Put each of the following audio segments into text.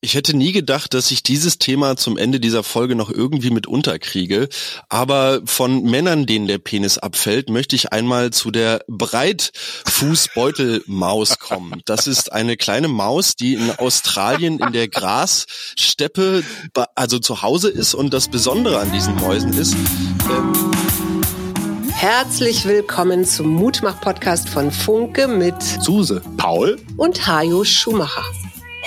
Ich hätte nie gedacht, dass ich dieses Thema zum Ende dieser Folge noch irgendwie mit unterkriege. Aber von Männern, denen der Penis abfällt, möchte ich einmal zu der Breitfußbeutelmaus kommen. Das ist eine kleine Maus, die in Australien in der Grassteppe, also zu Hause ist. Und das Besondere an diesen Mäusen ist, ähm Herzlich willkommen zum Mutmach-Podcast von Funke mit Suse, Paul und Hajo Schumacher.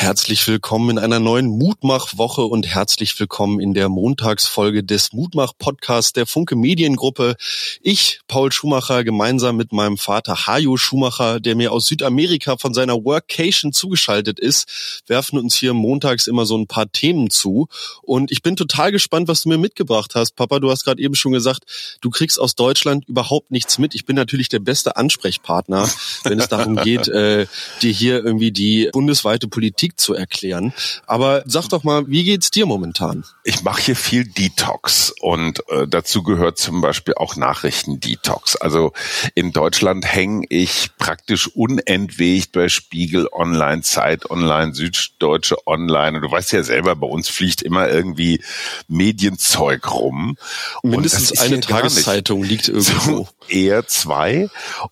Herzlich willkommen in einer neuen Mutmach-Woche und herzlich willkommen in der Montagsfolge des Mutmach-Podcasts der Funke Mediengruppe. Ich, Paul Schumacher, gemeinsam mit meinem Vater Hajo Schumacher, der mir aus Südamerika von seiner Workation zugeschaltet ist, werfen uns hier montags immer so ein paar Themen zu. Und ich bin total gespannt, was du mir mitgebracht hast. Papa, du hast gerade eben schon gesagt, du kriegst aus Deutschland überhaupt nichts mit. Ich bin natürlich der beste Ansprechpartner, wenn es darum geht, äh, dir hier irgendwie die bundesweite Politik Politik zu erklären. Aber sag doch mal, wie geht's dir momentan? Ich mache hier viel Detox und äh, dazu gehört zum Beispiel auch Nachrichten-Detox. Also in Deutschland hänge ich praktisch unentwegt bei Spiegel Online, Zeit Online, Süddeutsche Online. Und du weißt ja selber, bei uns fliegt immer irgendwie Medienzeug rum. Mindestens eine Tageszeitung liegt irgendwo. So eher zwei.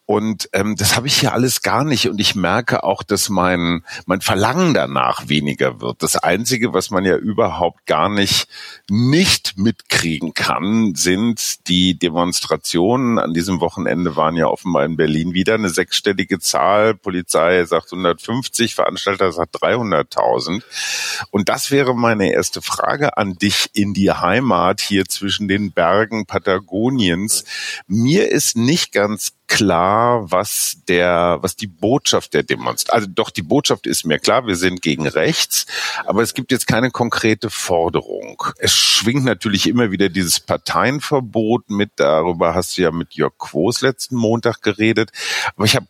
Und ähm, das habe ich hier alles gar nicht. Und ich merke auch, dass mein, mein Verlangen danach weniger wird. Das Einzige, was man ja überhaupt gar nicht nicht mitkriegen kann, sind die Demonstrationen. An diesem Wochenende waren ja offenbar in Berlin wieder eine sechsstellige Zahl. Polizei sagt 150, Veranstalter sagt 300.000. Und das wäre meine erste Frage an dich in die Heimat hier zwischen den Bergen Patagoniens. Mir ist nicht ganz klar, was der, was die Botschaft der Demonstration, also doch die Botschaft ist mir klar, wir sind gegen rechts, aber es gibt jetzt keine konkrete Forderung. Es schwingt natürlich immer wieder dieses Parteienverbot mit, darüber hast du ja mit Jörg Quos letzten Montag geredet, aber ich habe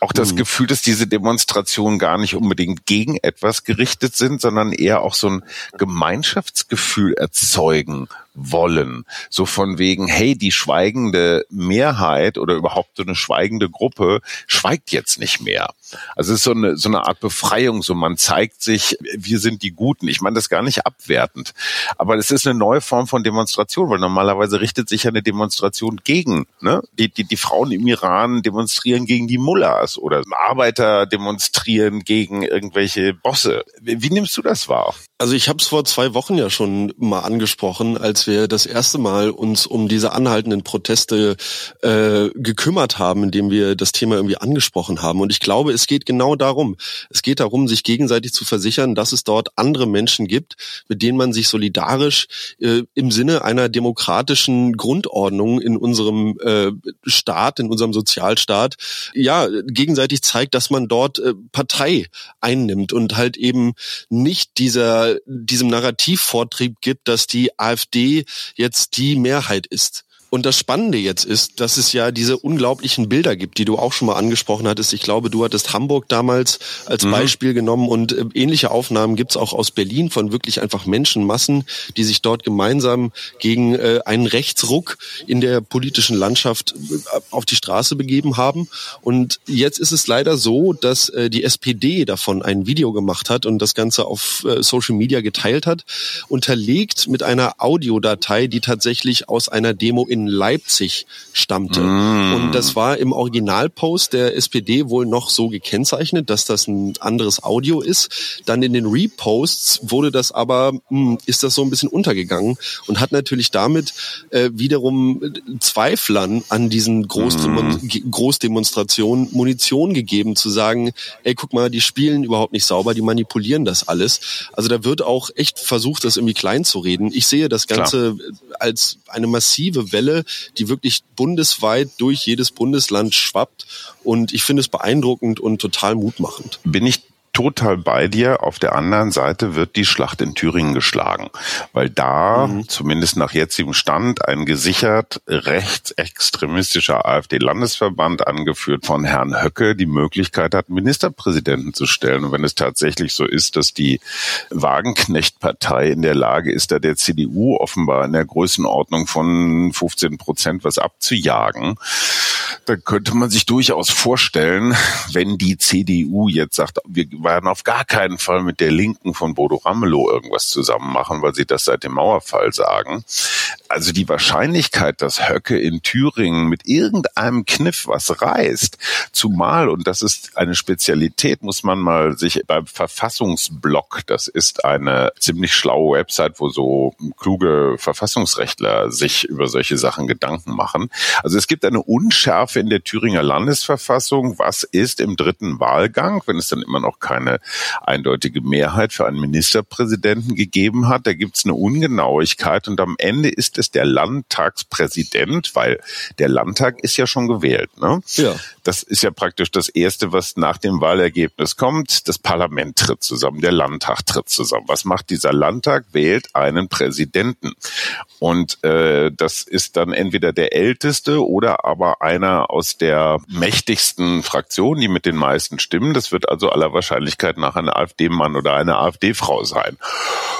auch das mhm. Gefühl, dass diese Demonstrationen gar nicht unbedingt gegen etwas gerichtet sind, sondern eher auch so ein Gemeinschaftsgefühl erzeugen wollen. So von wegen, hey, die schweigende Mehrheit oder überhaupt so eine schweigende Gruppe schweigt jetzt nicht mehr. Also es ist so eine, so eine Art Befreiung, so man zeigt sich, wir sind die Guten. Ich meine das gar nicht abwertend. Aber es ist eine neue Form von Demonstration, weil normalerweise richtet sich ja eine Demonstration gegen, ne? Die, die, die Frauen im Iran demonstrieren gegen die Mullahs oder Arbeiter demonstrieren gegen irgendwelche Bosse. Wie, wie nimmst du das wahr? Also ich habe es vor zwei Wochen ja schon mal angesprochen, als wir das erste Mal uns um diese anhaltenden Proteste äh, gekümmert haben, indem wir das Thema irgendwie angesprochen haben. Und ich glaube, es geht genau darum. Es geht darum, sich gegenseitig zu versichern, dass es dort andere Menschen gibt, mit denen man sich solidarisch äh, im Sinne einer demokratischen Grundordnung in unserem äh, Staat, in unserem Sozialstaat, ja, gegenseitig zeigt, dass man dort äh, Partei einnimmt und halt eben nicht dieser diesem Narrativvortrieb gibt, dass die AfD jetzt die Mehrheit ist. Und das Spannende jetzt ist, dass es ja diese unglaublichen Bilder gibt, die du auch schon mal angesprochen hattest. Ich glaube, du hattest Hamburg damals als mhm. Beispiel genommen und äh, ähnliche Aufnahmen gibt's auch aus Berlin von wirklich einfach Menschenmassen, die sich dort gemeinsam gegen äh, einen Rechtsruck in der politischen Landschaft äh, auf die Straße begeben haben. Und jetzt ist es leider so, dass äh, die SPD davon ein Video gemacht hat und das Ganze auf äh, Social Media geteilt hat, unterlegt mit einer Audiodatei, die tatsächlich aus einer Demo in in Leipzig stammte. Mm. Und das war im Originalpost der SPD wohl noch so gekennzeichnet, dass das ein anderes Audio ist. Dann in den Reposts wurde das aber, mh, hm, ist das so ein bisschen untergegangen und hat natürlich damit äh, wiederum Zweiflern an diesen Großdemon mm. Großdemonstrationen Munition gegeben, zu sagen, ey, guck mal, die spielen überhaupt nicht sauber, die manipulieren das alles. Also da wird auch echt versucht, das irgendwie klein zu reden. Ich sehe das Ganze Klar. als eine massive Welle Welle, die wirklich bundesweit durch jedes Bundesland schwappt. Und ich finde es beeindruckend und total mutmachend. Bin ich total bei dir. Auf der anderen Seite wird die Schlacht in Thüringen geschlagen, weil da, mhm. zumindest nach jetzigem Stand, ein gesichert rechtsextremistischer AfD-Landesverband, angeführt von Herrn Höcke, die Möglichkeit hat, Ministerpräsidenten zu stellen. Und wenn es tatsächlich so ist, dass die Wagenknecht-Partei in der Lage ist, da der CDU offenbar in der Größenordnung von 15 Prozent was abzujagen, da könnte man sich durchaus vorstellen, wenn die CDU jetzt sagt, wir werden auf gar keinen Fall mit der Linken von Bodo Ramelow irgendwas zusammen machen, weil sie das seit dem Mauerfall sagen. Also die Wahrscheinlichkeit, dass Höcke in Thüringen mit irgendeinem Kniff was reißt, zumal, und das ist eine Spezialität, muss man mal sich beim Verfassungsblock, das ist eine ziemlich schlaue Website, wo so kluge Verfassungsrechtler sich über solche Sachen Gedanken machen. Also es gibt eine Unschärfe in der Thüringer Landesverfassung, was ist im dritten Wahlgang, wenn es dann immer noch keine eindeutige Mehrheit für einen Ministerpräsidenten gegeben hat. Da gibt es eine Ungenauigkeit und am Ende ist es der Landtagspräsident, weil der Landtag ist ja schon gewählt. Ne? Ja. Das ist ja praktisch das Erste, was nach dem Wahlergebnis kommt. Das Parlament tritt zusammen, der Landtag tritt zusammen. Was macht dieser Landtag? Wählt einen Präsidenten. Und äh, das ist dann entweder der älteste oder aber einer aus der mächtigsten Fraktion, die mit den meisten Stimmen. Das wird also aller Wahrscheinlichkeit nach ein AfD-Mann oder eine AfD-Frau sein.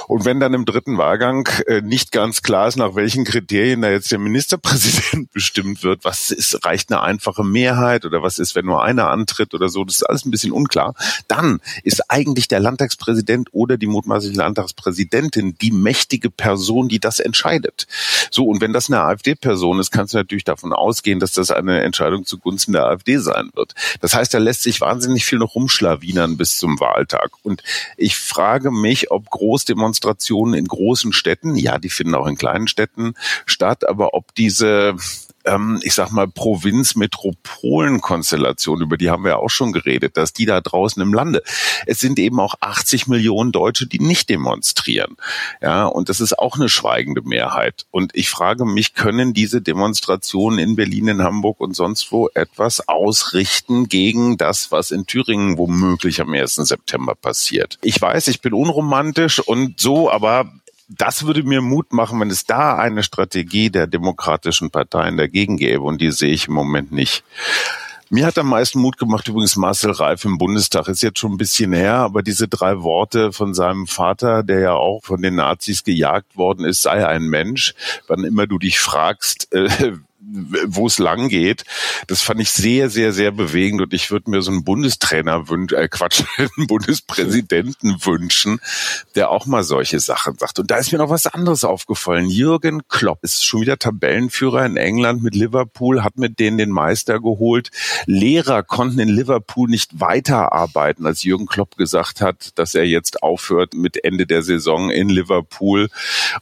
Und wenn dann im dritten Wahlgang äh, nicht ganz klar ist, nach welchen Kriterien da jetzt der Ministerpräsident bestimmt wird, was ist, reicht eine einfache Mehrheit oder was ist, wenn nur einer antritt oder so, das ist alles ein bisschen unklar. Dann ist eigentlich der Landtagspräsident oder die mutmaßliche Landtagspräsidentin die mächtige Person, die das entscheidet. So, und wenn das eine AfD-Person ist, kannst du natürlich davon ausgehen, dass das eine Entscheidung zugunsten der AfD sein wird. Das heißt, da lässt sich wahnsinnig viel noch rumschlawinern bis zum Wahltag. Und ich frage mich, ob Großdemonstrationen in großen Städten, ja, die finden auch in kleinen Städten statt, aber ob diese ähm, ich sag mal, Provinz-Metropolen-Konstellation, über die haben wir ja auch schon geredet, dass die da draußen im Lande, es sind eben auch 80 Millionen Deutsche, die nicht demonstrieren. Ja, und das ist auch eine schweigende Mehrheit. Und ich frage mich, können diese Demonstrationen in Berlin, in Hamburg und sonst wo etwas ausrichten gegen das, was in Thüringen womöglich am 1. September passiert? Ich weiß, ich bin unromantisch und so, aber das würde mir Mut machen, wenn es da eine Strategie der demokratischen Parteien dagegen gäbe. Und die sehe ich im Moment nicht. Mir hat am meisten Mut gemacht übrigens Marcel Reif im Bundestag. Ist jetzt schon ein bisschen her, aber diese drei Worte von seinem Vater, der ja auch von den Nazis gejagt worden ist, sei ein Mensch. Wann immer du dich fragst, äh, wo es lang geht. Das fand ich sehr, sehr, sehr bewegend und ich würde mir so einen Bundestrainer wünschen, äh Quatsch, einen Bundespräsidenten wünschen, der auch mal solche Sachen sagt. Und da ist mir noch was anderes aufgefallen. Jürgen Klopp ist schon wieder Tabellenführer in England mit Liverpool, hat mit denen den Meister geholt. Lehrer konnten in Liverpool nicht weiterarbeiten, als Jürgen Klopp gesagt hat, dass er jetzt aufhört mit Ende der Saison in Liverpool.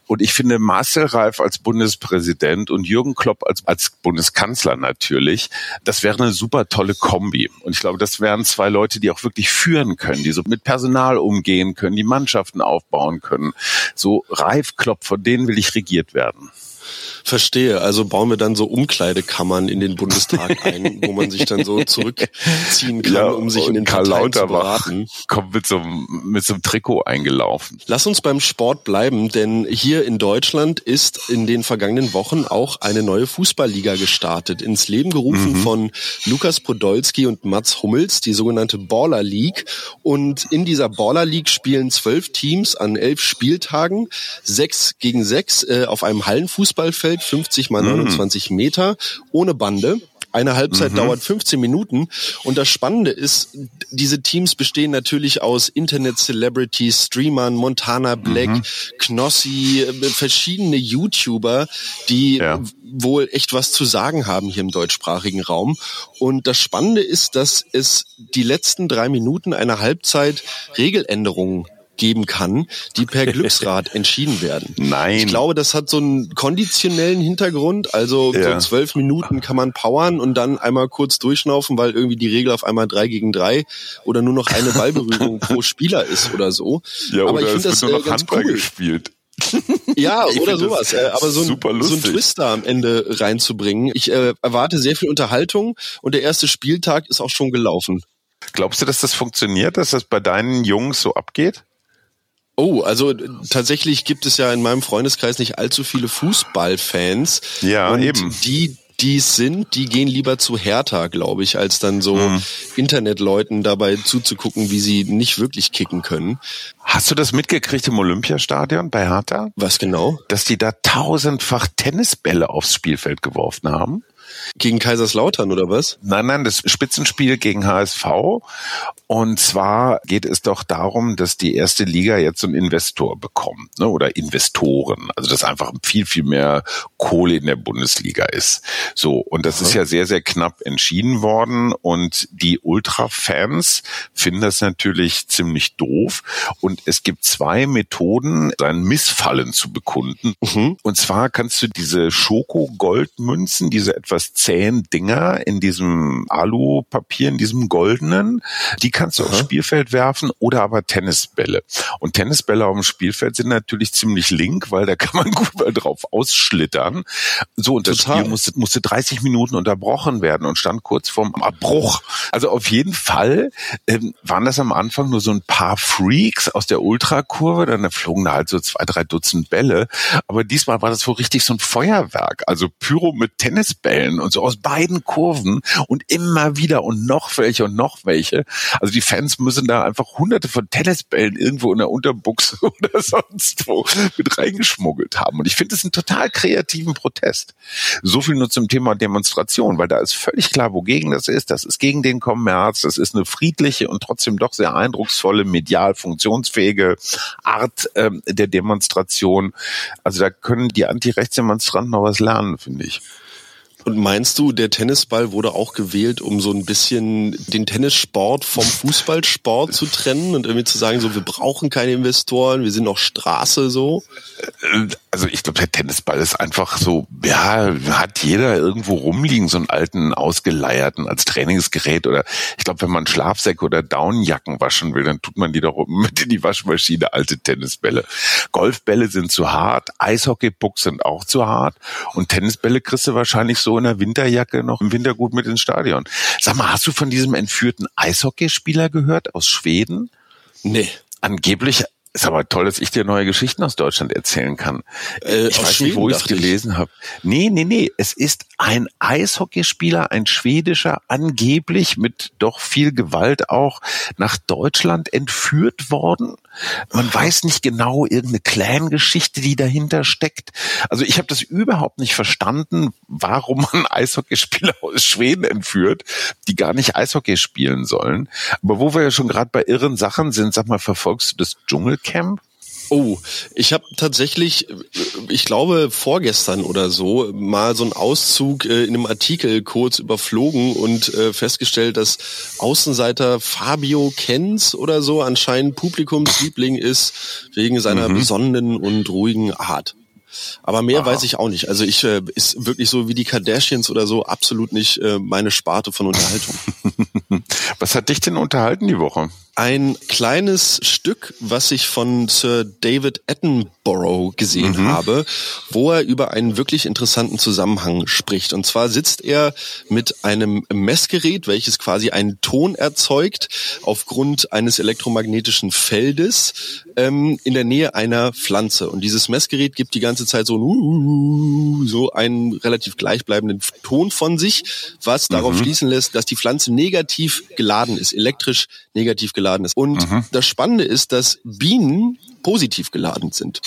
Und ich finde Marcel Reif als Bundespräsident und Jürgen Klopp als als Bundeskanzler natürlich. Das wäre eine super tolle Kombi. Und ich glaube, das wären zwei Leute, die auch wirklich führen können, die so mit Personal umgehen können, die Mannschaften aufbauen können. So reif klopft, von denen will ich regiert werden. Verstehe. Also bauen wir dann so Umkleidekammern in den Bundestag ein, wo man sich dann so zurückziehen kann, ja, um sich in den Karl Parteien zu beraten. Kommt mit so, einem, mit so einem Trikot eingelaufen. Lass uns beim Sport bleiben, denn hier in Deutschland ist in den vergangenen Wochen auch eine neue Fußballliga gestartet. Ins Leben gerufen mhm. von Lukas Podolski und Mats Hummels, die sogenannte Baller League. Und in dieser Baller League spielen zwölf Teams an elf Spieltagen, sechs gegen sechs äh, auf einem Hallenfußballfeld Spielfeld, 50 mal 29 mhm. Meter, ohne Bande. Eine Halbzeit mhm. dauert 15 Minuten. Und das Spannende ist, diese Teams bestehen natürlich aus Internet-Celebrities, Streamern, Montana Black, mhm. Knossi, äh, verschiedene YouTuber, die ja. wohl echt was zu sagen haben hier im deutschsprachigen Raum. Und das Spannende ist, dass es die letzten drei Minuten einer Halbzeit Regeländerungen geben kann, die per Glücksrad entschieden werden. Nein. Ich glaube, das hat so einen konditionellen Hintergrund. Also ja. so zwölf Minuten kann man powern und dann einmal kurz durchschnaufen, weil irgendwie die Regel auf einmal drei gegen drei oder nur noch eine Ballberührung pro Spieler ist oder so. Ja, Aber ich finde das nur noch äh, ganz Handball cool. gespielt. Ja, oder sowas. Äh, aber so ein, so ein Twister am Ende reinzubringen. Ich äh, erwarte sehr viel Unterhaltung und der erste Spieltag ist auch schon gelaufen. Glaubst du, dass das funktioniert, dass das bei deinen Jungs so abgeht? Oh, also tatsächlich gibt es ja in meinem Freundeskreis nicht allzu viele Fußballfans. Ja, und eben. Die, die es sind, die gehen lieber zu Hertha, glaube ich, als dann so mhm. Internetleuten dabei zuzugucken, wie sie nicht wirklich kicken können. Hast du das mitgekriegt im Olympiastadion bei Hertha? Was genau? Dass die da tausendfach Tennisbälle aufs Spielfeld geworfen haben. Gegen Kaiserslautern oder was? Nein, nein, das Spitzenspiel gegen HSV. Und zwar geht es doch darum, dass die erste Liga jetzt einen Investor bekommt, ne, oder Investoren. Also dass einfach viel, viel mehr Kohle in der Bundesliga ist. So. Und das Aha. ist ja sehr, sehr knapp entschieden worden. Und die Ultra-Fans finden das natürlich ziemlich doof. Und es gibt zwei Methoden, sein Missfallen zu bekunden. Mhm. Und zwar kannst du diese Schoko-Goldmünzen, diese etwas zähen Dinger in diesem Alupapier, in diesem goldenen, die kannst du Aha. aufs Spielfeld werfen oder aber Tennisbälle. Und Tennisbälle auf dem Spielfeld sind natürlich ziemlich link, weil da kann man gut mal drauf ausschlittern. So, und das Total. Spiel musste, musste 30 Minuten unterbrochen werden und stand kurz vorm Abbruch. Also auf jeden Fall ähm, waren das am Anfang nur so ein paar Freaks aus der Ultrakurve, dann flogen da halt so zwei, drei Dutzend Bälle. Aber diesmal war das wohl richtig so ein Feuerwerk. Also Pyro mit Tennisbällen und so aus beiden Kurven und immer wieder und noch welche und noch welche. Also die Fans müssen da einfach hunderte von Tennisbällen irgendwo in der Unterbuchse oder sonst wo mit reingeschmuggelt haben. Und ich finde es einen total kreativen Protest. So viel nur zum Thema Demonstration, weil da ist völlig klar, wogegen das ist. Das ist gegen den Kommerz. Das ist eine friedliche und trotzdem doch sehr eindrucksvolle, medial funktionsfähige Art ähm, der Demonstration. Also da können die Antirechtsdemonstranten noch was lernen, finde ich. Und meinst du, der Tennisball wurde auch gewählt, um so ein bisschen den Tennissport vom Fußballsport zu trennen und irgendwie zu sagen, so wir brauchen keine Investoren, wir sind noch Straße so? Also ich glaube, der Tennisball ist einfach so, ja, hat jeder irgendwo rumliegen, so einen alten ausgeleierten als Trainingsgerät oder ich glaube, wenn man Schlafsäcke oder Downjacken waschen will, dann tut man die doch mit in die Waschmaschine, alte Tennisbälle. Golfbälle sind zu hart, Eishockeypucks sind auch zu hart und Tennisbälle kriegst du wahrscheinlich so so in der Winterjacke noch im Winter gut mit ins Stadion. Sag mal, hast du von diesem entführten Eishockeyspieler gehört aus Schweden? Nee. Angeblich ist aber toll, dass ich dir neue Geschichten aus Deutschland erzählen kann. Äh, ich weiß Schweden, nicht, wo ich es gelesen habe. Nee, nee, nee. Es ist ein Eishockeyspieler, ein schwedischer, angeblich mit doch viel Gewalt auch nach Deutschland entführt worden man weiß nicht genau irgendeine Clan-Geschichte, die dahinter steckt. Also ich habe das überhaupt nicht verstanden, warum man Eishockeyspieler aus Schweden entführt, die gar nicht Eishockey spielen sollen. Aber wo wir ja schon gerade bei irren Sachen sind, sag mal, verfolgst du das Dschungelcamp? Oh, ich habe tatsächlich, ich glaube vorgestern oder so, mal so einen Auszug äh, in einem Artikel kurz überflogen und äh, festgestellt, dass Außenseiter Fabio Kenz oder so anscheinend Publikumsliebling ist wegen seiner mhm. besonnenen und ruhigen Art. Aber mehr Aha. weiß ich auch nicht. Also ich äh, ist wirklich so wie die Kardashians oder so absolut nicht äh, meine Sparte von Unterhaltung. Was hat dich denn unterhalten die Woche? ein kleines Stück, was ich von Sir David Attenborough gesehen mhm. habe, wo er über einen wirklich interessanten Zusammenhang spricht. Und zwar sitzt er mit einem Messgerät, welches quasi einen Ton erzeugt aufgrund eines elektromagnetischen Feldes ähm, in der Nähe einer Pflanze. Und dieses Messgerät gibt die ganze Zeit so, so einen relativ gleichbleibenden Ton von sich, was darauf mhm. schließen lässt, dass die Pflanze negativ geladen ist, elektrisch negativ geladen geladen ist. Und mhm. das Spannende ist, dass Bienen positiv geladen sind.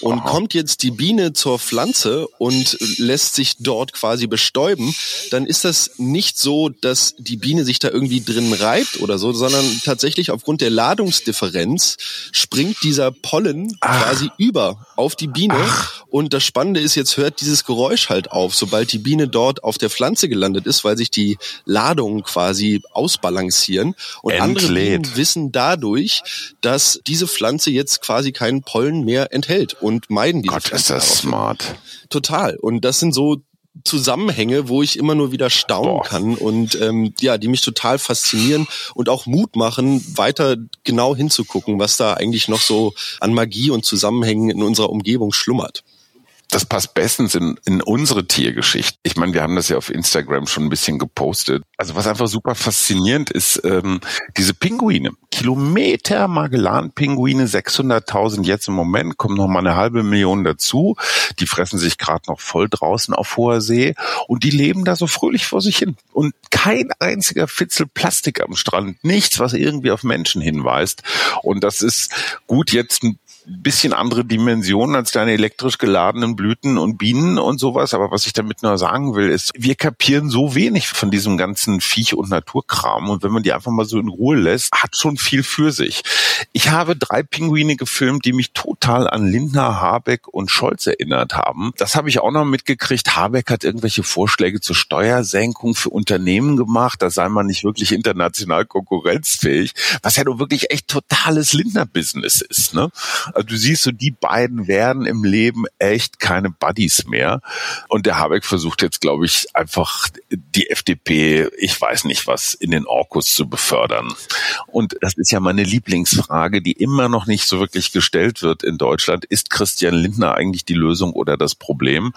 Und Aha. kommt jetzt die Biene zur Pflanze und lässt sich dort quasi bestäuben, dann ist das nicht so, dass die Biene sich da irgendwie drin reibt oder so, sondern tatsächlich aufgrund der Ladungsdifferenz springt dieser Pollen Ach. quasi über auf die Biene. Ach. Und das Spannende ist, jetzt hört dieses Geräusch halt auf, sobald die Biene dort auf der Pflanze gelandet ist, weil sich die Ladungen quasi ausbalancieren. Und Entlädt. andere Bienen wissen dadurch, dass diese Pflanze jetzt quasi keinen Pollen mehr enthält und meiden diese Gott, ist das smart. Total. Und das sind so Zusammenhänge, wo ich immer nur wieder staunen Boah. kann und ähm, ja, die mich total faszinieren und auch Mut machen, weiter genau hinzugucken, was da eigentlich noch so an Magie und Zusammenhängen in unserer Umgebung schlummert. Das passt bestens in, in unsere Tiergeschichte. Ich meine, wir haben das ja auf Instagram schon ein bisschen gepostet. Also was einfach super faszinierend ist, ähm, diese Pinguine. Kilometer Magellan-Pinguine, 600.000 jetzt im Moment, kommen noch mal eine halbe Million dazu. Die fressen sich gerade noch voll draußen auf hoher See und die leben da so fröhlich vor sich hin. Und kein einziger Fitzel Plastik am Strand, nichts, was irgendwie auf Menschen hinweist. Und das ist gut jetzt ein bisschen andere Dimensionen als deine elektrisch geladenen Blüten und Bienen und sowas. Aber was ich damit nur sagen will, ist, wir kapieren so wenig von diesem ganzen Viech- und Naturkram. Und wenn man die einfach mal so in Ruhe lässt, hat schon viel für sich. Ich habe drei Pinguine gefilmt, die mich total an Lindner, Habeck und Scholz erinnert haben. Das habe ich auch noch mitgekriegt. Habeck hat irgendwelche Vorschläge zur Steuersenkung für Unternehmen gemacht. Da sei man nicht wirklich international konkurrenzfähig, was ja nur wirklich echt totales Lindner-Business ist. Ne? Also du siehst so, die beiden werden im Leben echt keine Buddies mehr. Und der Habeck versucht jetzt, glaube ich, einfach die FDP, ich weiß nicht was, in den Orkus zu befördern. Und das ist ja meine Lieblingsfrage, die immer noch nicht so wirklich gestellt wird in Deutschland. Ist Christian Lindner eigentlich die Lösung oder das Problem?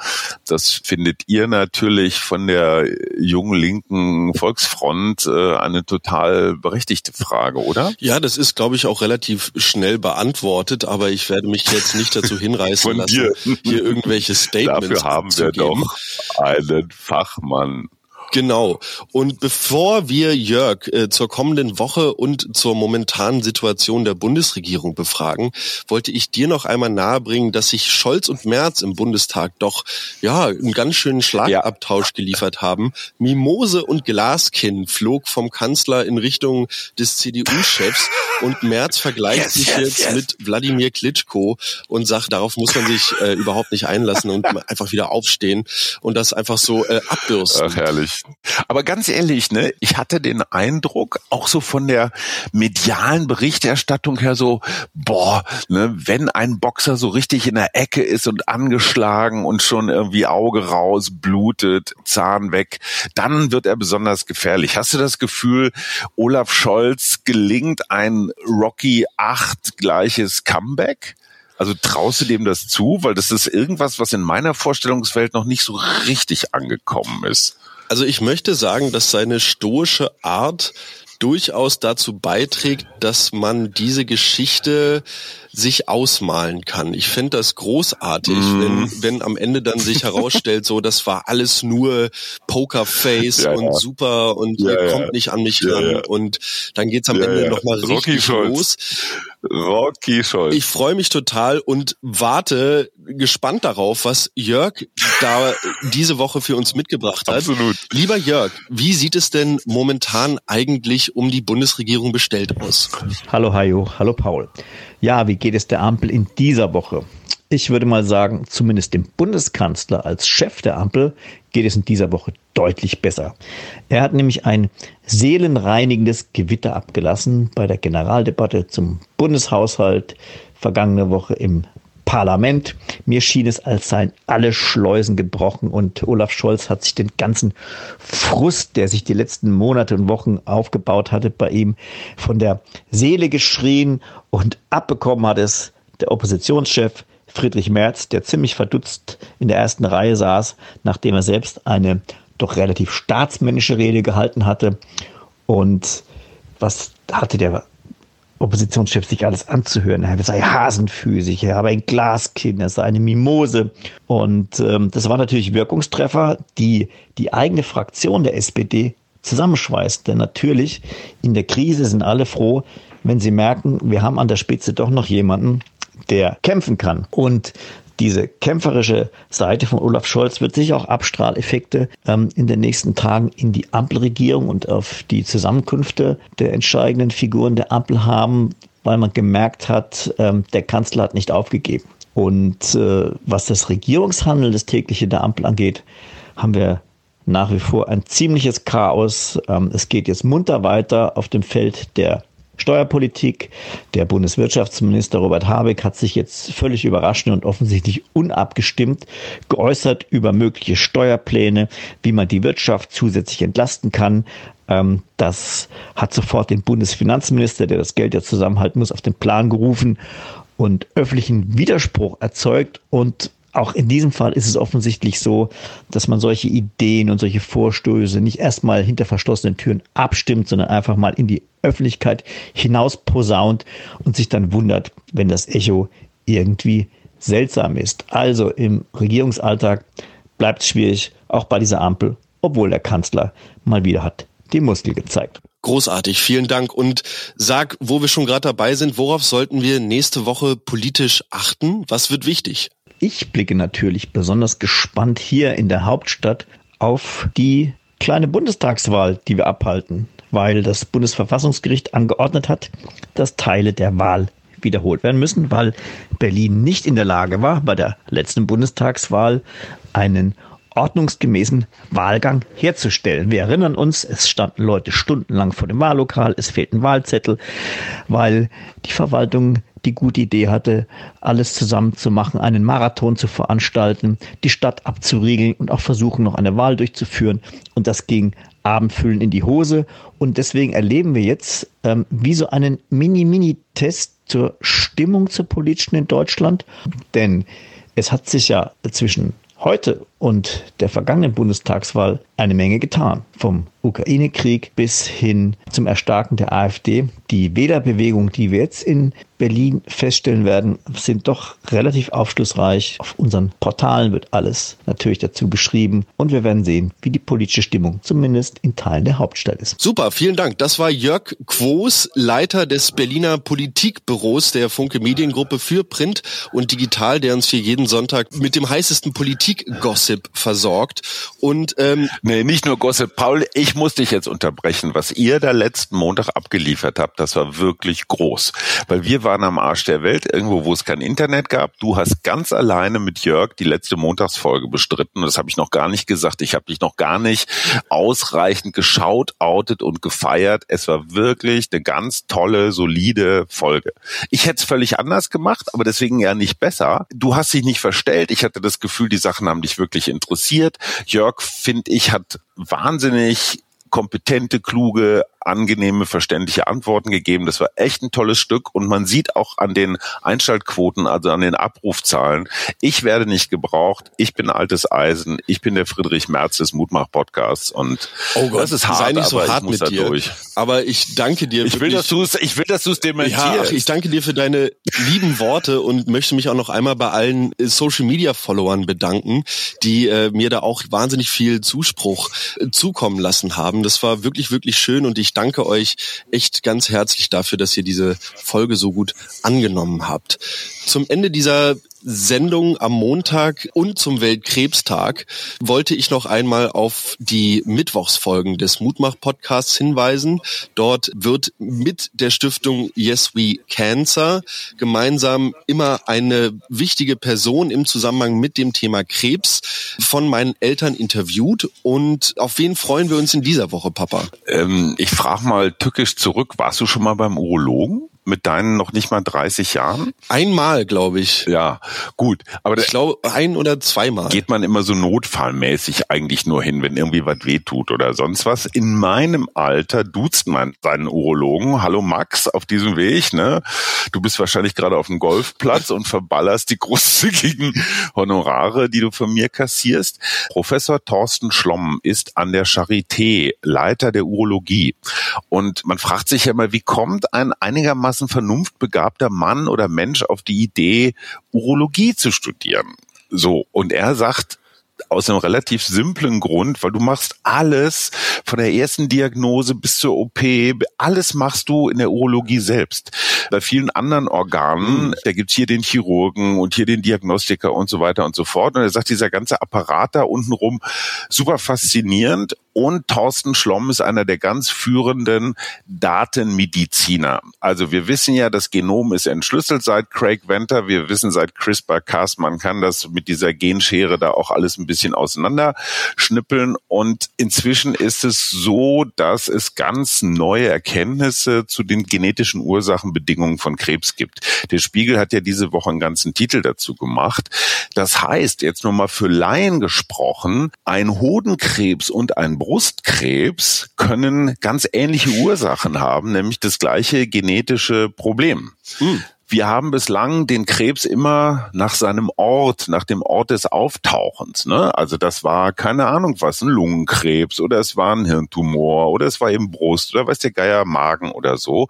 Das findet ihr natürlich von der jungen linken Volksfront äh, eine total berechtigte Frage, oder? Ja, das ist, glaube ich, auch relativ schnell beantwortet, aber ich werde mich jetzt nicht dazu hinreißen lassen, hier irgendwelche Statements Dafür haben wir doch einen Fachmann. Genau. Und bevor wir Jörg äh, zur kommenden Woche und zur momentanen Situation der Bundesregierung befragen, wollte ich dir noch einmal nahebringen, dass sich Scholz und Merz im Bundestag doch ja einen ganz schönen Schlagabtausch geliefert haben. Mimose und Glaskinn flog vom Kanzler in Richtung des CDU-Chefs und Merz vergleicht Yes, sich yes, jetzt yes. mit Wladimir Klitschko und sagt, darauf muss man sich äh, überhaupt nicht einlassen und einfach wieder aufstehen und das einfach so äh, abbürsten. Ach, herrlich. Aber ganz ehrlich, ne, ich hatte den Eindruck, auch so von der medialen Berichterstattung her so, boah, ne, wenn ein Boxer so richtig in der Ecke ist und angeschlagen und schon irgendwie Auge raus, blutet, Zahn weg, dann wird er besonders gefährlich. Hast du das Gefühl, Olaf Scholz gelingt ein Rocky 8 gleiches Comeback? Also traust du dem das zu? Weil das ist irgendwas, was in meiner Vorstellungswelt noch nicht so richtig angekommen ist. Also ich möchte sagen, dass seine stoische Art durchaus dazu beiträgt, dass man diese Geschichte sich ausmalen kann. Ich finde das großartig, Mm. wenn, wenn am Ende dann sich herausstellt, so das war alles nur Pokerface Ja, und ja. super und Ja, ihr kommt nicht an mich ran und dann geht's am Ja, Ende ja. nochmal richtig los. Rocky Scholz. Ich freue mich total und warte gespannt darauf, was Jörg da diese Woche für uns mitgebracht hat. Absolut. Lieber Jörg, wie sieht es denn momentan eigentlich um die Bundesregierung bestellt aus? Hallo Hajo, hallo Paul. Ja, wie geht es der Ampel in dieser Woche? Ich würde mal sagen, zumindest dem Bundeskanzler als Chef der Ampel geht es in dieser Woche deutlich besser. Er hat nämlich ein seelenreinigendes Gewitter abgelassen bei der Generaldebatte zum Bundeshaushalt vergangene Woche im Parlament. Mir schien es, als seien alle Schleusen gebrochen und Olaf Scholz hat sich den ganzen Frust, der sich die letzten Monate und Wochen aufgebaut hatte, bei ihm von der Seele geschrien und abbekommen hat es der Oppositionschef Friedrich Merz, der ziemlich verdutzt in der ersten Reihe saß, nachdem er selbst eine doch relativ staatsmännische Rede gehalten hatte. Und was hatte der Oppositionschef sich alles anzuhören. Er sei hasenfüßig, er habe ein Glaskind, er sei eine Mimose. Und ähm, das war natürlich Wirkungstreffer, die die eigene Fraktion der SPD zusammenschweißt. Denn natürlich in der Krise sind alle froh, wenn sie merken, wir haben an der Spitze doch noch jemanden, der kämpfen kann. Und diese kämpferische Seite von Olaf Scholz wird sicher auch Abstrahleffekte ähm, in den nächsten Tagen in die Ampelregierung und auf die Zusammenkünfte der entscheidenden Figuren der Ampel haben, weil man gemerkt hat, ähm, der Kanzler hat nicht aufgegeben. Und äh, was das Regierungshandeln, das tägliche der Ampel angeht, haben wir nach wie vor ein ziemliches Chaos. Ähm, es geht jetzt munter weiter auf dem Feld der Steuerpolitik. Der Bundeswirtschaftsminister Robert Habeck hat sich jetzt völlig überraschend und offensichtlich unabgestimmt geäußert über mögliche Steuerpläne, wie man die Wirtschaft zusätzlich entlasten kann. Ähm, Das hat sofort den Bundesfinanzminister, der das Geld ja zusammenhalten muss, auf den Plan gerufen und öffentlichen Widerspruch erzeugt und auch in diesem Fall ist es offensichtlich so, dass man solche Ideen und solche Vorstöße nicht erstmal hinter verschlossenen Türen abstimmt, sondern einfach mal in die Öffentlichkeit hinaus posaunt und sich dann wundert, wenn das Echo irgendwie seltsam ist. Also im Regierungsalltag bleibt es schwierig, auch bei dieser Ampel, obwohl der Kanzler mal wieder hat die Muskel gezeigt. Großartig, vielen Dank. Und sag, wo wir schon gerade dabei sind, worauf sollten wir nächste Woche politisch achten? Was wird wichtig? Ich blicke natürlich besonders gespannt hier in der Hauptstadt auf die kleine Bundestagswahl, die wir abhalten, weil das Bundesverfassungsgericht angeordnet hat, dass Teile der Wahl wiederholt werden müssen, weil Berlin nicht in der Lage war, bei der letzten Bundestagswahl einen ordnungsgemäßen Wahlgang herzustellen. Wir erinnern uns, es standen Leute stundenlang vor dem Wahllokal, es fehlten Wahlzettel, weil die Verwaltung die gute Idee hatte, alles zusammen zu machen, einen Marathon zu veranstalten, die Stadt abzuriegeln und auch versuchen, noch eine Wahl durchzuführen. Und das ging Abendfüllen in die Hose. Und deswegen erleben wir jetzt ähm, wie so einen Mini-Mini-Test zur Stimmung zur politischen in Deutschland. Denn es hat sich ja zwischen heute und der vergangenen Bundestagswahl eine Menge getan. Vom Ukraine-Krieg bis hin zum Erstarken der AfD. Die Wählerbewegung, die wir jetzt in Berlin feststellen werden, sind doch relativ aufschlussreich. Auf unseren Portalen wird alles natürlich dazu geschrieben und wir werden sehen, wie die politische Stimmung zumindest in Teilen der Hauptstadt ist. Super, vielen Dank. Das war Jörg Quos, Leiter des Berliner Politikbüros der Funke Mediengruppe für Print und Digital, der uns hier jeden Sonntag mit dem heißesten Politik-Gossip versorgt. Und ähm, nee, nicht nur Gossip. Paul, ich muss dich jetzt unterbrechen. Was ihr da letzten Montag abgeliefert habt, das war wirklich groß. Weil wir waren am Arsch der Welt, irgendwo, wo es kein Internet gab. Du hast ganz alleine mit Jörg die letzte Montagsfolge bestritten. Das habe ich noch gar nicht gesagt. Ich habe dich noch gar nicht ausreichend geschaut, outet und gefeiert. Es war wirklich eine ganz tolle, solide Folge. Ich hätte es völlig anders gemacht, aber deswegen ja nicht besser. Du hast dich nicht verstellt. Ich hatte das Gefühl, die Sachen haben dich wirklich interessiert. Jörg, finde ich, hat wahnsinnig kompetente, kluge, angenehme, verständliche Antworten gegeben. Das war echt ein tolles Stück und man sieht auch an den Einschaltquoten, also an den Abrufzahlen, ich werde nicht gebraucht, ich bin altes Eisen, ich bin der Friedrich Merz des Mutmach-Podcasts und oh Gott, das ist hart, sei nicht so hart mit dir. Durch. Aber ich danke dir. Ich will, dass du es, ich will, dass du es dementierst. Ja, ach, ich danke dir für deine lieben Worte und möchte mich auch noch einmal bei allen Social Media Followern bedanken, die äh, mir da auch wahnsinnig viel Zuspruch äh, zukommen lassen haben. Das war wirklich, wirklich schön und ich danke euch echt ganz herzlich dafür, dass ihr diese Folge so gut angenommen habt. Zum Ende dieser Sendung am Montag und zum Weltkrebstag wollte ich noch einmal auf die Mittwochsfolgen des Mutmach-Podcasts hinweisen. Dort wird mit der Stiftung Yes We Cancer gemeinsam immer eine wichtige Person im Zusammenhang mit dem Thema Krebs von meinen Eltern interviewt. Und auf wen freuen wir uns in dieser Woche, Papa? Ähm, ich frage mal tückisch zurück. Warst du schon mal beim Urologen? Mit deinen noch nicht mal 30 Jahren? Einmal, glaube ich. Ja, gut. Aber ich glaube ein oder zweimal. Geht man immer so notfallmäßig eigentlich nur hin, wenn irgendwie was wehtut oder sonst was. In meinem Alter duzt man seinen Urologen. Hallo Max, auf diesem Weg, ne? Du bist wahrscheinlich gerade auf dem Golfplatz und verballerst die großzügigen Honorare, die du von mir kassierst. Professor Thorsten Schlomm ist an der Charité Leiter der Urologie. Und man fragt sich ja mal, wie kommt ein einigermaßen einigermaßen vernunftbegabter Mann oder Mensch auf die Idee, Urologie zu studieren. So, und er sagt, aus einem relativ simplen Grund, weil du machst alles von der ersten Diagnose bis zur OP, alles machst du in der Urologie selbst. Bei vielen anderen Organen, mhm. da gibt's hier den Chirurgen und hier den Diagnostiker und so weiter und so fort. Und er sagt, dieser ganze Apparat da untenrum, super faszinierend und Thorsten Schlomm ist einer der ganz führenden Datenmediziner. Also wir wissen ja, das Genom ist entschlüsselt seit Craig Venter. Wir wissen seit CRISPR-Cas, man kann das mit dieser Genschere da auch alles ein bisschen auseinanderschnippeln. Und inzwischen ist es so, dass es ganz neue Erkenntnisse zu den genetischen Ursachenbedingungen von Krebs gibt. Der Spiegel hat ja diese Woche einen ganzen Titel dazu gemacht. Das heißt, jetzt nochmal für Laien gesprochen, ein Hodenkrebs und ein Brustkrebs können ganz ähnliche Ursachen haben, nämlich das gleiche genetische Problem. Mhm. wir haben bislang den Krebs immer nach seinem Ort, nach dem Ort des Auftauchens. Ne? Also das war keine Ahnung was, ein Lungenkrebs oder es war ein Hirntumor oder es war eben Brust oder weiß der Geier Magen oder so.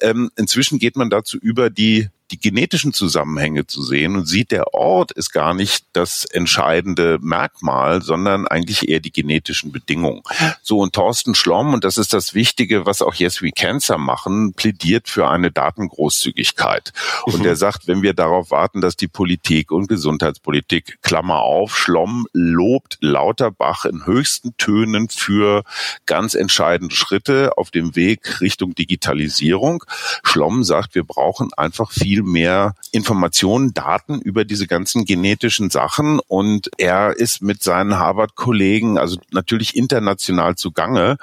Ähm, inzwischen geht man dazu über, die die genetischen Zusammenhänge zu sehen und sieht, der Ort ist gar nicht das entscheidende Merkmal, sondern eigentlich eher die genetischen Bedingungen. So, und Thorsten Schlomm, und das ist das Wichtige, was auch Yes We Cancer machen, plädiert für eine Datengroßzügigkeit. Und mhm. er sagt, wenn wir darauf warten, dass die Politik und Gesundheitspolitik, Klammer auf, Schlomm lobt Lauterbach in höchsten Tönen für ganz entscheidende Schritte auf dem Weg Richtung Digitalisierung. Schlomm sagt, wir brauchen einfach viel mehr Informationen, Daten über diese ganzen genetischen Sachen und er ist mit seinen Harvard-Kollegen, also natürlich international zugange,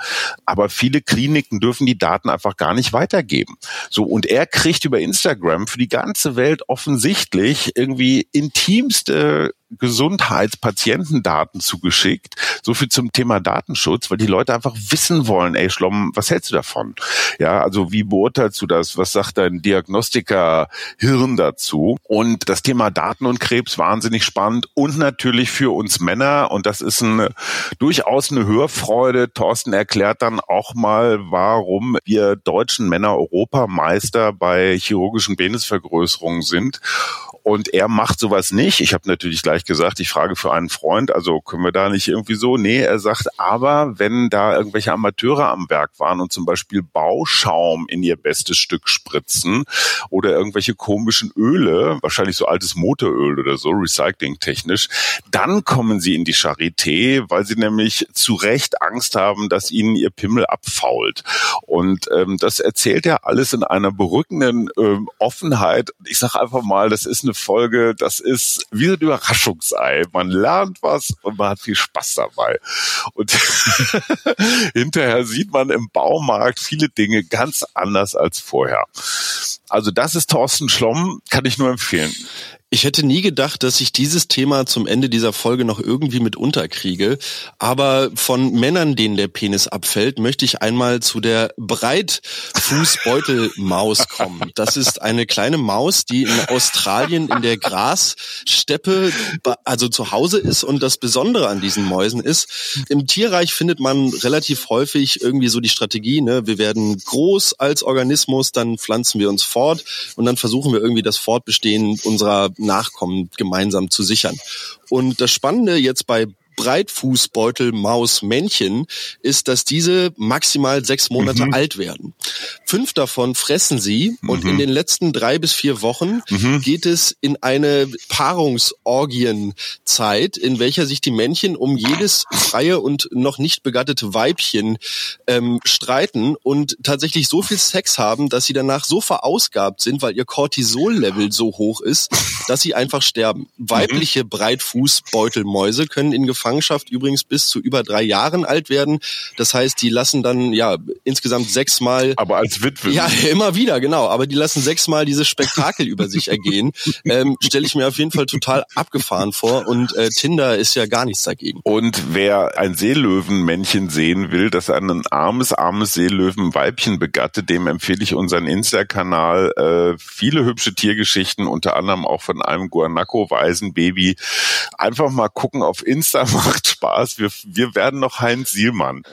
aber viele Kliniken dürfen die Daten einfach gar nicht weitergeben. So, und er kriegt über Instagram für die ganze Welt offensichtlich irgendwie intimste Gesundheitspatientendaten zugeschickt. So viel zum Thema Datenschutz, weil die Leute einfach wissen wollen, ey Schlomm, was hältst du davon? Ja, also wie beurteilst du das? Was sagt dein Diagnostiker Hirn dazu? Und das Thema Daten und Krebs wahnsinnig spannend und natürlich für uns Männer und das ist eine, durchaus eine Hörfreude. Thorsten erklärt dann auch mal, warum wir deutschen Männer Europameister bei chirurgischen Penisvergrößerungen sind und er macht sowas nicht. Ich habe natürlich gleich gesagt, ich frage für einen Freund, also können wir da nicht irgendwie so? Nee, er sagt, aber wenn da irgendwelche Amateure am Werk waren und zum Beispiel Bauschaum in ihr bestes Stück spritzen oder irgendwelche komischen Öle, wahrscheinlich so altes Motoröl oder so, recyclingtechnisch, dann kommen sie in die Charité, weil sie nämlich zu Recht Angst haben, dass ihnen ihr Pimmel abfault. Und ähm, das erzählt er alles in einer berückenden ähm, Offenheit. Ich sage einfach mal, das ist eine eine Folge, das ist wie ein Überraschungsei. Man lernt was und man hat viel Spaß dabei. Und hinterher sieht man im Baumarkt viele Dinge ganz anders als vorher. Also das ist Thorsten Schlomm, kann ich nur empfehlen. Ich hätte nie gedacht, dass ich dieses Thema zum Ende dieser Folge noch irgendwie mit unterkriege. Aber von Männern, denen der Penis abfällt, möchte ich einmal zu der Breitfußbeutelmaus kommen. Das ist eine kleine Maus, die in Australien in der Grassteppe, also zu Hause ist. Und das Besondere an diesen Mäusen ist, im Tierreich findet man relativ häufig irgendwie so die Strategie, ne? wir werden groß als Organismus, dann pflanzen wir uns fort und dann versuchen wir irgendwie das Fortbestehen unserer Nachkommen gemeinsam zu sichern. Und das Spannende jetzt bei Breitfußbeutel-Maus-Männchen ist, dass diese maximal sechs Monate mhm. alt werden. Fünf davon fressen sie mhm. und in den letzten drei bis vier Wochen mhm. geht es in eine Paarungsorgienzeit, in welcher sich die Männchen um jedes freie und noch nicht begattete Weibchen ähm, streiten und tatsächlich so viel Sex haben, dass sie danach so verausgabt sind, weil ihr Cortisol-Level so hoch ist, dass sie einfach sterben. Weibliche Breitfußbeutelmäuse können in Gefangenschaft Gefangenschaft übrigens bis zu über drei Jahren alt werden. Das heißt, die lassen dann ja insgesamt sechsmal. Aber als Witwe. Ja, immer wieder, genau. Aber die lassen sechsmal dieses Spektakel über sich ergehen. Ähm, Stelle ich mir auf jeden Fall total abgefahren vor. Und äh, Tinder ist ja gar nichts dagegen. Und wer ein Seelöwenmännchen sehen will, das ein armes, armes Seelöwenweibchen begattet, dem empfehle ich unseren Insta-Kanal. Äh, viele hübsche Tiergeschichten, unter anderem auch von einem Guanaco-Waisenbaby. Einfach mal gucken auf Insta, macht Spaß. Wir, wir werden noch Heinz Sielmann.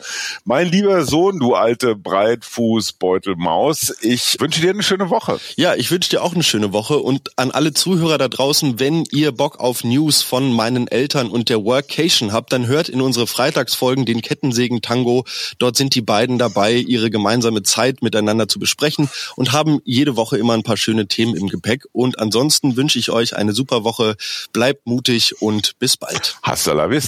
Mein lieber Sohn, du alte Breitfußbeutelmaus, ich wünsche dir eine schöne Woche. Ja, ich wünsche dir auch eine schöne Woche und an alle Zuhörer da draußen, wenn ihr Bock auf News von meinen Eltern und der Workation habt, dann hört in unsere Freitagsfolgen den Kettensägen-Tango. Dort sind die beiden dabei, ihre gemeinsame Zeit miteinander zu besprechen und haben jede Woche immer ein paar schöne Themen im Gepäck. Und ansonsten wünsche ich euch eine super Woche. Bleibt mutig und bis bald. Hasta la vista.